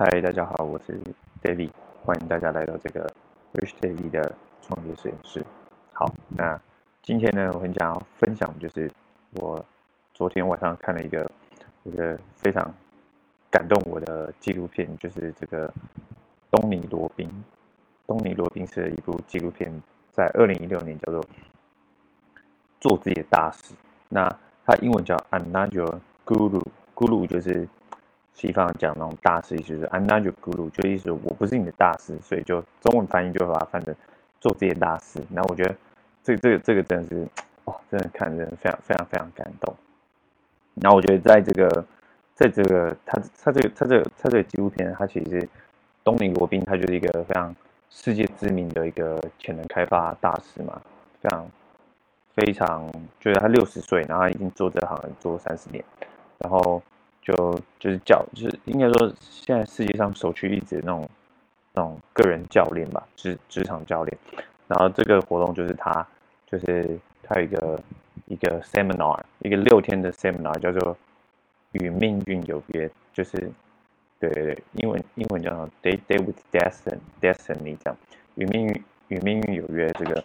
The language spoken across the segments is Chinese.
嗨，大家好，我是 David，欢迎大家来到这个 Rich David 的创业实验室。好，那今天呢，我很想要分享，就是我昨天晚上看了一个一个非常感动我的纪录片，就是这个东尼罗宾。东尼罗宾是一部纪录片，在二零一六年叫做《做自己的大事》。那它英文叫 I'm not your guru，guru 就是。西方讲那种大师，意思是 I'm not your guru，就意思我不是你的大师，所以就中文翻译就把它翻成做这些大事。然后我觉得这这个这个真的是哇，真的看人非常非常非常感动。然后我觉得在这个在这个他他这个他这个他这个纪录片，他其实东尼罗宾他就是一个非常世界知名的一个潜能开发大师嘛，非常非常就是他六十岁，然后已经做这行做三十年，然后。就就是教，就是应该说现在世界上首屈一指那种那种个人教练吧，职职场教练。然后这个活动就是他，就是他有一个一个 seminar，一个六天的 seminar 叫做与命运有约，就是对对对，英文英文叫做 day day with destiny destiny 这样，与命运与命运有约这个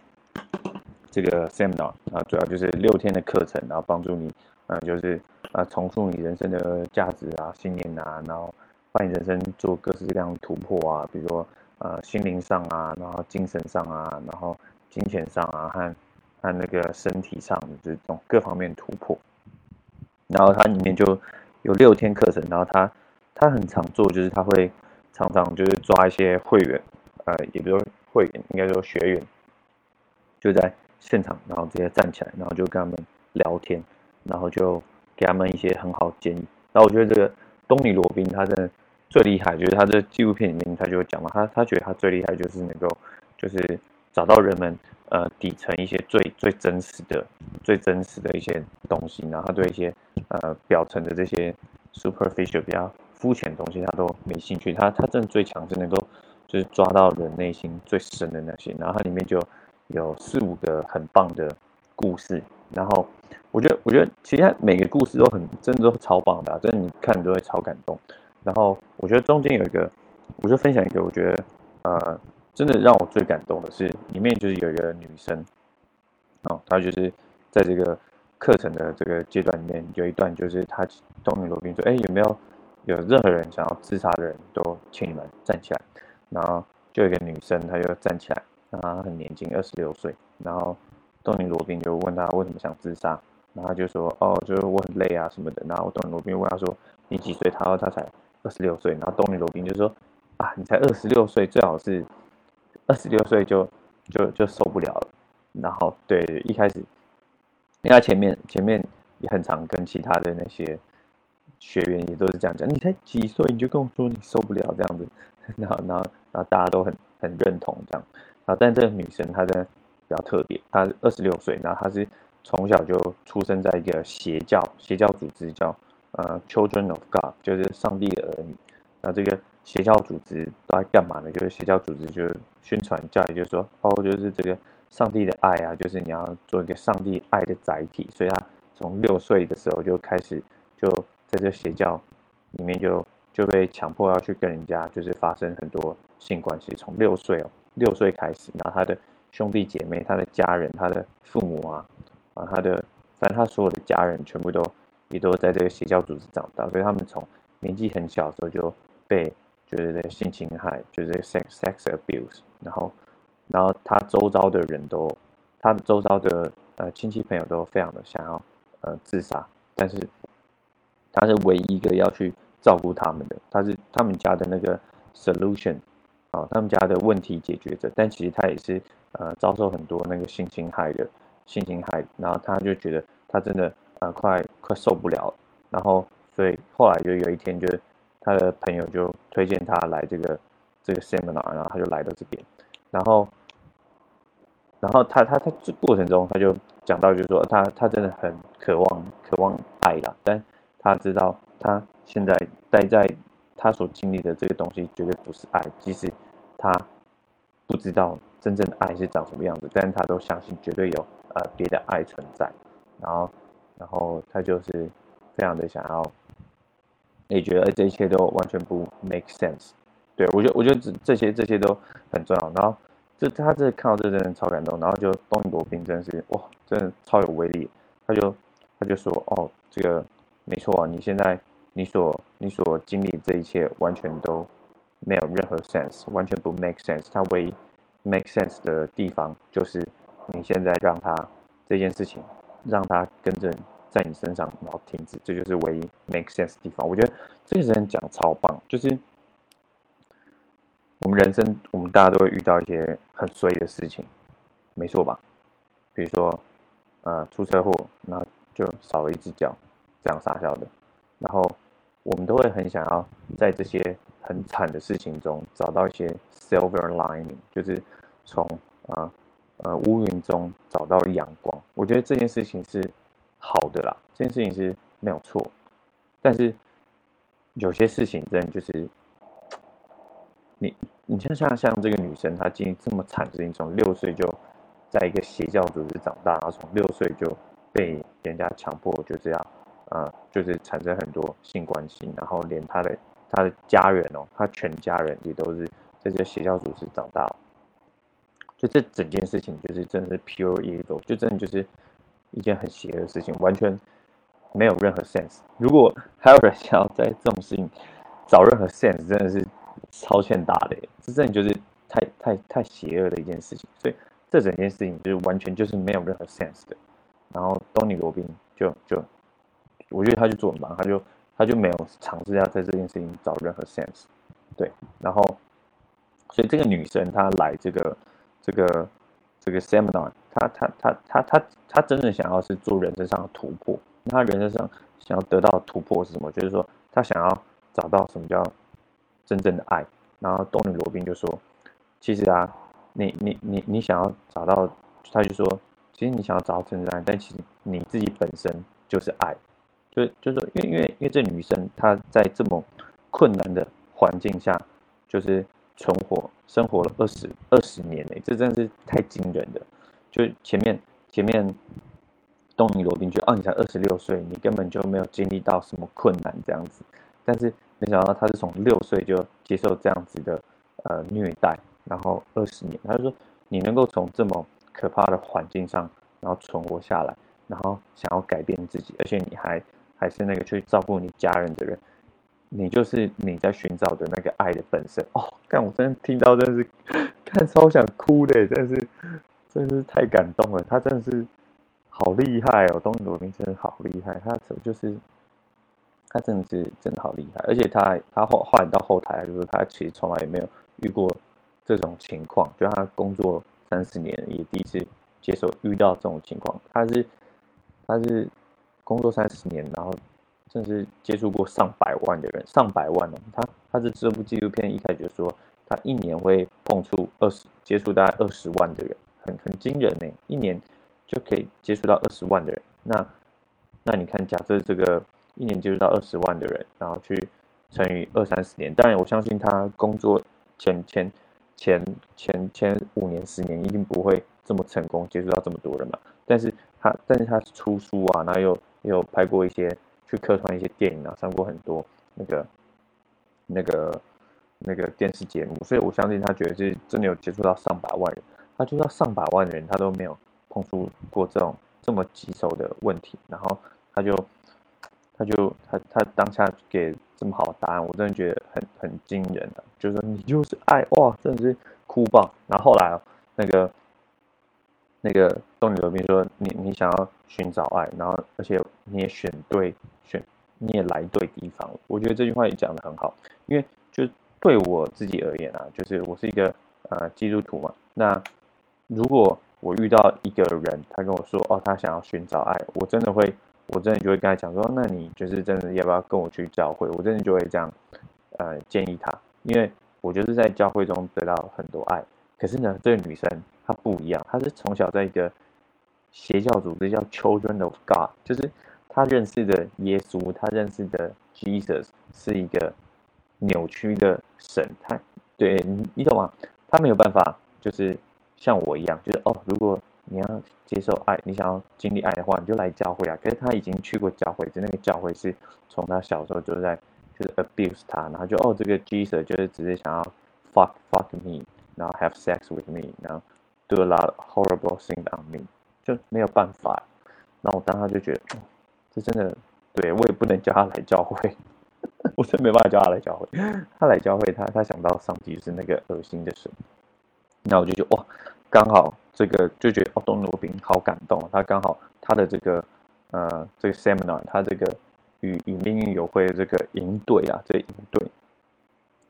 这个 seminar，啊主要就是六天的课程，然后帮助你，嗯，就是。啊，重塑你人生的价值啊、信念啊，然后帮你人生做各式各样的突破啊，比如说呃心灵上啊，然后精神上啊，然后金钱上啊，和和那个身体上的这种各方面突破。然后它里面就有六天课程，然后他他很常做，就是他会常常就是抓一些会员，呃，也不说会员，应该说学员，就在现场，然后直接站起来，然后就跟他们聊天，然后就。给他们一些很好的建议，然后我觉得这个东尼罗宾他真的最厉害，就是他这纪录片里面他就讲嘛，他他觉得他最厉害就是能够就是找到人们呃底层一些最最真实的最真实的一些东西，然后他对一些呃表层的这些 superficial 比较肤浅的东西他都没兴趣，他他真的最强是能够就是抓到人内心最深的那些，然后它里面就有四五个很棒的故事。然后，我觉得，我觉得其实每个故事都很，真的都超棒的，真的你看你都会超感动。然后，我觉得中间有一个，我就分享一个，我觉得，呃，真的让我最感动的是，里面就是有一个女生，哦，她就是在这个课程的这个阶段里面，有一段就是她东尼罗宾说，哎，有没有有任何人想要自杀的人都请你们站起来。然后就有一个女生，她就站起来，然后她很年轻，二十六岁，然后。东尼罗宾就问他为什么想自杀，然后就说：“哦，就是我很累啊什么的。”然后东尼罗宾问他说：“你几岁？”他说：“他才二十六岁。”然后东尼罗宾就说：“啊，你才二十六岁，最好是二十六岁就就就受不了了。”然后对，一开始，因为他前面前面也很常跟其他的那些学员也都是这样讲：“你才几岁你就跟我说你受不了这样子。”然后然后然后大家都很很认同这样。然后但这个女生她的。比较特别，他二十六岁，然后他是从小就出生在一个邪教邪教组织，叫呃 Children of God，就是上帝的儿女。那这个邪教组织都在干嘛呢？就是邪教组织就宣传教育，就是说哦，就是这个上帝的爱啊，就是你要做一个上帝爱的载体。所以他从六岁的时候就开始就在这邪教里面就就被强迫要去跟人家就是发生很多性关系。从六岁哦，六岁开始，然后他的。兄弟姐妹，他的家人，他的父母啊，啊，他的，反正他所有的家人全部都也都在这个邪教组织长大，所以他们从年纪很小的时候就被就是这个性侵害，就是 sex sex abuse，然后，然后他周遭的人都，他的周遭的呃亲戚朋友都非常的想要呃自杀，但是他是唯一一个要去照顾他们的，他是他们家的那个 solution，啊，他们家的问题解决者，但其实他也是。呃，遭受很多那个性侵害的性侵害，然后他就觉得他真的呃快快受不了，然后所以后来就有一天，就他的朋友就推荐他来这个这个 seminar，然后他就来到这边，然后然后他他他这过程中他就讲到，就是说他他真的很渴望渴望爱啦，但他知道他现在待在他所经历的这个东西绝对不是爱，即使他不知道。真正的爱是长什么样子？但是他都相信绝对有呃别的爱存在，然后，然后他就是非常的想要也觉得这一切都完全不 make sense。对我觉得，我觉得这这些这些都很重要。然后这他这看到这真的超感动，然后就东尼罗宾真的是哇，真的超有威力。他就他就说哦，这个没错啊，你现在你所你所经历这一切完全都没有任何 sense，完全不 make sense。它唯一 make sense 的地方就是你现在让他这件事情让他跟着在你身上，然后停止，这就是唯一 make sense 的地方。我觉得这个人讲超棒，就是。我们人生，我们大家都会遇到一些很衰的事情，没错吧？比如说，呃，出车祸，那就少了一只脚，这样傻笑的。然后我们都会很想要在这些很惨的事情中找到一些 silver lining，就是从啊呃乌云中找到阳光。我觉得这件事情是好的啦，这件事情是没有错。但是有些事情真的就是你。你像像像这个女生，她经历这么惨的事情，从六岁就在一个邪教组织长大，然后从六岁就被人家强迫就这样，呃，就是产生很多性关系，然后连她的他的家人哦，他全家人也都是在这邪教组织长大，就这整件事情就是真的是 pure evil，就真的就是一件很邪恶的事情，完全没有任何 sense。如果还有人想要在这种事情找任何 sense，真的是。超欠打的，这真的就是太太太邪恶的一件事情，所以这整件事情就是完全就是没有任何 sense 的。然后东尼罗宾就就，我觉得他就做很忙，他就他就没有尝试要在这件事情找任何 sense，对。然后，所以这个女生她来这个这个这个 seminar，她她她她她她真正想要是做人生上的突破。那她人生上想要得到突破是什么？就是说她想要找到什么叫。真正的爱，然后东尼罗宾就说：“其实啊，你你你你想要找到，他就说，其实你想要找到真正的爱，但其实你自己本身就是爱，就就是说，因为因为因为这女生她在这么困难的环境下，就是存活生活了二十二十年嘞，这真的是太惊人了。就前面前面东尼罗宾就哦，你才二十六岁，你根本就没有经历到什么困难这样子，但是。”没想到他是从六岁就接受这样子的呃虐待，然后二十年，他就说你能够从这么可怕的环境上然后存活下来，然后想要改变自己，而且你还还是那个去照顾你家人的人，你就是你在寻找的那个爱的本身哦。看我真的听到真的是看超想哭的，真的是真的是太感动了。他真的是好厉害哦，东罗宾真的好厉害，他怎么就是。他真的是真的好厉害，而且他他后后来到后台，就是他其实从来也没有遇过这种情况，就他工作三十年也第一次接受遇到这种情况。他是他是工作三十年，然后甚至接触过上百万的人，上百万哦。他他是这部纪录片一开始就说，他一年会碰触二十接触大概二十万的人，很很惊人呢，一年就可以接触到二十万的人。那那你看，假设这个。一年接触到二十万的人，然后去乘以二三十年。当然，我相信他工作前前前前前五年、十年一定不会这么成功，接触到这么多人嘛。但是他，但是他出书啊，然后又有拍过一些去客串一些电影啊，上过很多那个那个那个电视节目，所以我相信他觉得是真的有接触到上百万人。他接触到上百万人，他都没有碰触过这种这么棘手的问题，然后他就。他就他他当下给这么好的答案，我真的觉得很很惊人啊！就是你就是爱哇，真的是哭爆。然后后来那个那个东尼罗宾说你你想要寻找爱，然后而且你也选对选你也来对地方了。我觉得这句话也讲的很好，因为就对我自己而言啊，就是我是一个呃基督徒嘛。那如果我遇到一个人，他跟我说哦，他想要寻找爱，我真的会。我真的就会跟他讲说，那你就是真的要不要跟我去教会？我真的就会这样，呃，建议他，因为我就是在教会中得到很多爱。可是呢，这个女生她不一样，她是从小在一个邪教组织叫 Children of God，就是她认识的耶稣，她认识的 Jesus 是一个扭曲的神。他对你，你懂吗？她没有办法，就是像我一样，就是哦，如果。你要接受爱，你想要经历爱的话，你就来教会啊。可是她已经去过教会，就那个教会是从她小时候就在就是 abuse 她，然后就哦这个 Jesus 就是只是想要 fuck fuck me，然后 have sex with me，然后 do a lot horrible things on me，就没有办法。那我当时就觉得，这真的，对我也不能叫他来教会，我真没办法叫他来教会。他来教会，他他想到上帝是那个恶心的神，那我就觉得哇，刚好这个就觉得哦，东罗宾好感动，他刚好他的这个呃这个 seminar，他这个与与命运有会的这个营队啊，这个营队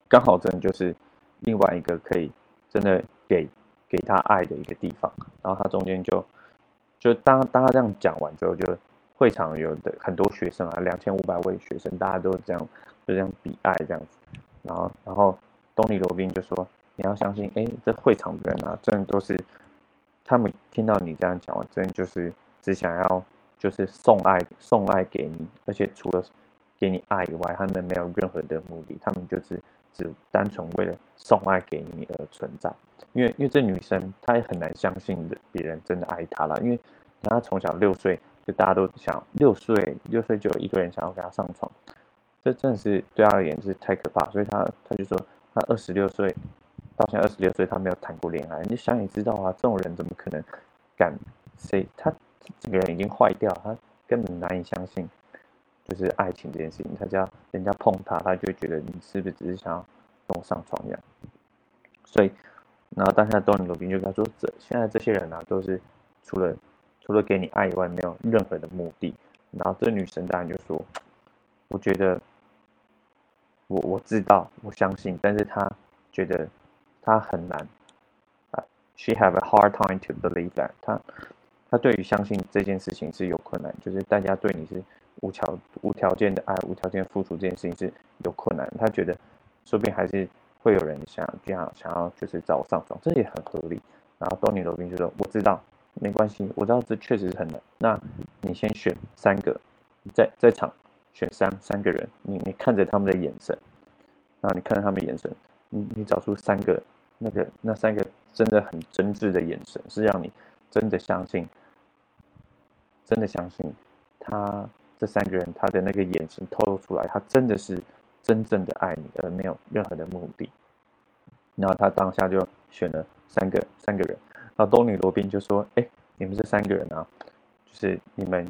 刚好真的就是另外一个可以真的给给他爱的一个地方，然后他中间就。就当当他这样讲完之后，就会场有的很多学生啊，两千五百位学生，大家都这样就这样比爱这样子。然后然后东尼罗宾就说：“你要相信，哎，这会场的人啊，真的都是他们听到你这样讲完，真的就是只想要就是送爱送爱给你，而且除了给你爱以外，他们没有任何的目的，他们就是只单纯为了送爱给你而存在。”因为因为这女生她也很难相信别人真的爱她了，因为她从小六岁就大家都想六岁六岁就有一个人想要跟她上床，这真的是对她而言是太可怕，所以她她就说她二十六岁到现在二十六岁她没有谈过恋爱，你想也知道啊，这种人怎么可能敢谁他这个人已经坏掉，他根本难以相信就是爱情这件事情，他只要人家碰他，他就觉得你是不是只是想要跟我上床一样，所以。然后当下多尼罗宾就跟他说：“这现在这些人啊，都是除了除了给你爱以外，没有任何的目的。”然后这女生当然就说：“我觉得我我知道，我相信，但是她觉得她很难。She have a hard time to believe that。她她对于相信这件事情是有困难，就是大家对你是无条无条件的爱、无条件付出这件事情是有困难。他觉得说不定还是。”会有人想这样想要就是找我上床，这也很合理。然后东尼罗宾就说：“我知道，没关系，我知道这确实是很难。那你先选三个，在在场选三三个人，你你看着他们的眼神，然后你看着他们眼神，你你找出三个那个那三个真的很真挚的眼神，是让你真的相信，真的相信他这三个人他的那个眼神透露出来，他真的是。”真正的爱你，而没有任何的目的。然后他当下就选了三个三个人。然后东尼罗宾就说：“哎，你们这三个人啊，就是你们，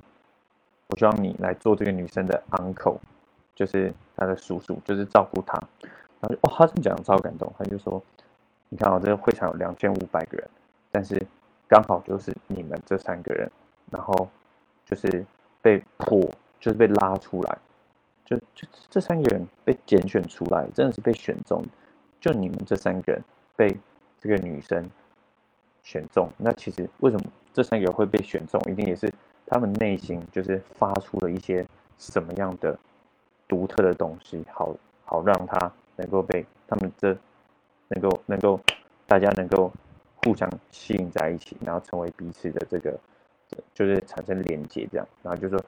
我希望你来做这个女生的 uncle，就是他的叔叔，就是照顾她。”然后就哦，他这么讲超感动。他就说：“你看，我这个会场有两千五百个人，但是刚好就是你们这三个人，然后就是被迫，就是被拉出来。”就就这三个人被拣选出来，真的是被选中。就你们这三个人被这个女生选中，那其实为什么这三个人会被选中？一定也是他们内心就是发出了一些什么样的独特的东西，好好让他能够被他们这能够能够大家能够互相吸引在一起，然后成为彼此的这个就是产生连接，这样，然后就说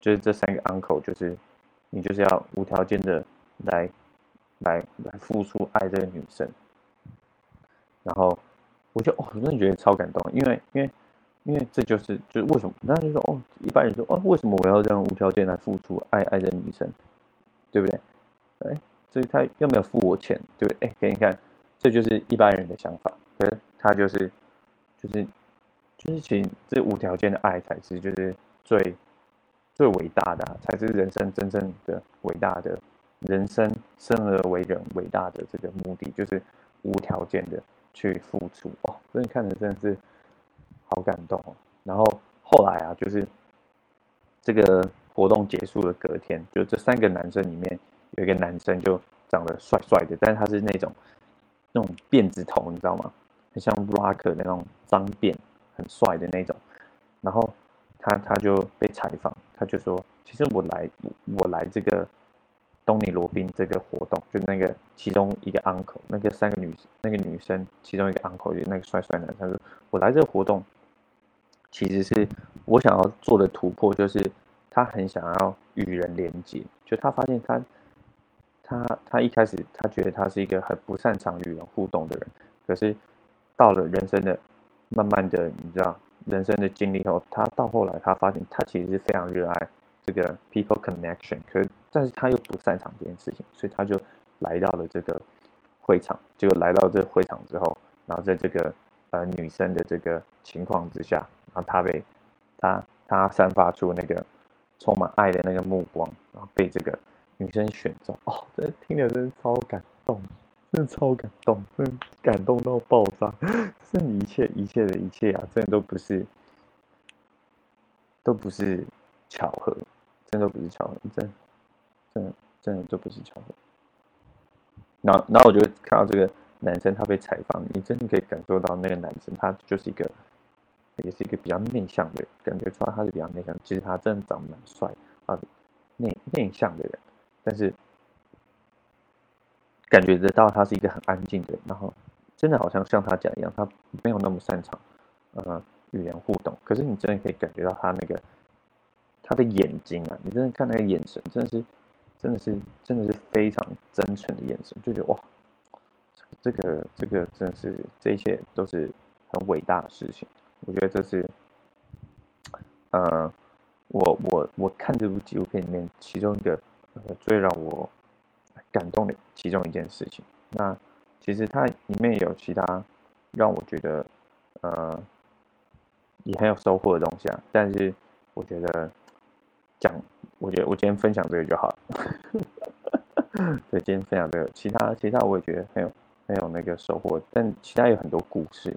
就是这三个 uncle 就是。你就是要无条件的来，来来付出爱这个女生，然后我就哦，真的觉得超感动，因为因为因为这就是就是为什么，那就说哦，一般人说哦，为什么我要这样无条件来付出爱爱这女生，对不对？哎，所以他又没有付我钱，对不对？哎，给你看，这就是一般人的想法，可是他就是就是就是其实这无条件的爱才是就是最。最伟大的才是人生真正的伟大的人生，生而为人伟大的这个目的，就是无条件的去付出哦。所以看着真的是好感动哦。然后后来啊，就是这个活动结束的隔天，就这三个男生里面有一个男生就长得帅帅的，但是他是那种那种辫子头，你知道吗？很像 Rock 那种脏辫，很帅的那种。然后他他就被采访。他就说：“其实我来，我来这个东尼罗宾这个活动，就那个其中一个 uncle，那个三个女那个女生其中一个 uncle，就那个帅帅男，他说我来这个活动，其实是我想要做的突破，就是他很想要与人连接，就他发现他他他一开始他觉得他是一个很不擅长与人互动的人，可是到了人生的慢慢的，你知道。”人生的经历后，他到后来，他发现他其实是非常热爱这个 people connection，可但是他又不擅长这件事情，所以他就来到了这个会场，就来到这会场之后，然后在这个呃女生的这个情况之下，然后他被他他散发出那个充满爱的那个目光，然后被这个女生选中，哦，这听着真的超感动，真的超感动，真的感动到爆炸，是你一切一切的一切啊，真的都不是。都不是巧合，真的都不是巧合，真，真，真的都不是巧合。然后，然后我就看到这个男生他被采访，你真的可以感受到那个男生他就是一个，也是一个比较内向的人，感觉出来他是比较内向。其实他真的长得蛮帅啊，内内向的人，但是感觉得到他是一个很安静的人。然后，真的好像像他讲一样，他没有那么擅长，嗯。语言互动，可是你真的可以感觉到他那个他的眼睛啊，你真的看那个眼神，真的是，真的是，真的是非常真诚的眼神，就觉得哇，这个这个真的是这一切都是很伟大的事情。我觉得这是，呃，我我我看这部纪录片里面其中一个呃最让我感动的其中一件事情。那其实它里面有其他让我觉得呃。也很有收获的东西啊，但是我觉得讲，我觉得我今天分享这个就好了。对，今天分享这个，其他其他我也觉得很有很有那个收获，但其他有很多故事，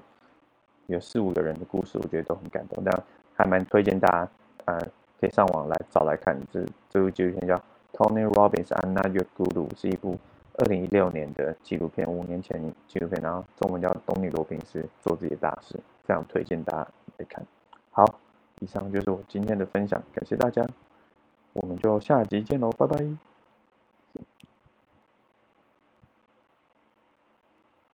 有四五个人的故事，我觉得都很感动，但还蛮推荐大家，呃，可以上网来找来看。这这部纪录片叫《Tony Robbins I'm Not Your Guru》，是一部二零一六年的纪录片，五年前纪录片，然后中文叫《东尼罗宾斯做自己的大事》，非常推荐大家。来看，好，以上就是我今天的分享，感谢大家，我们就下集见喽，拜拜。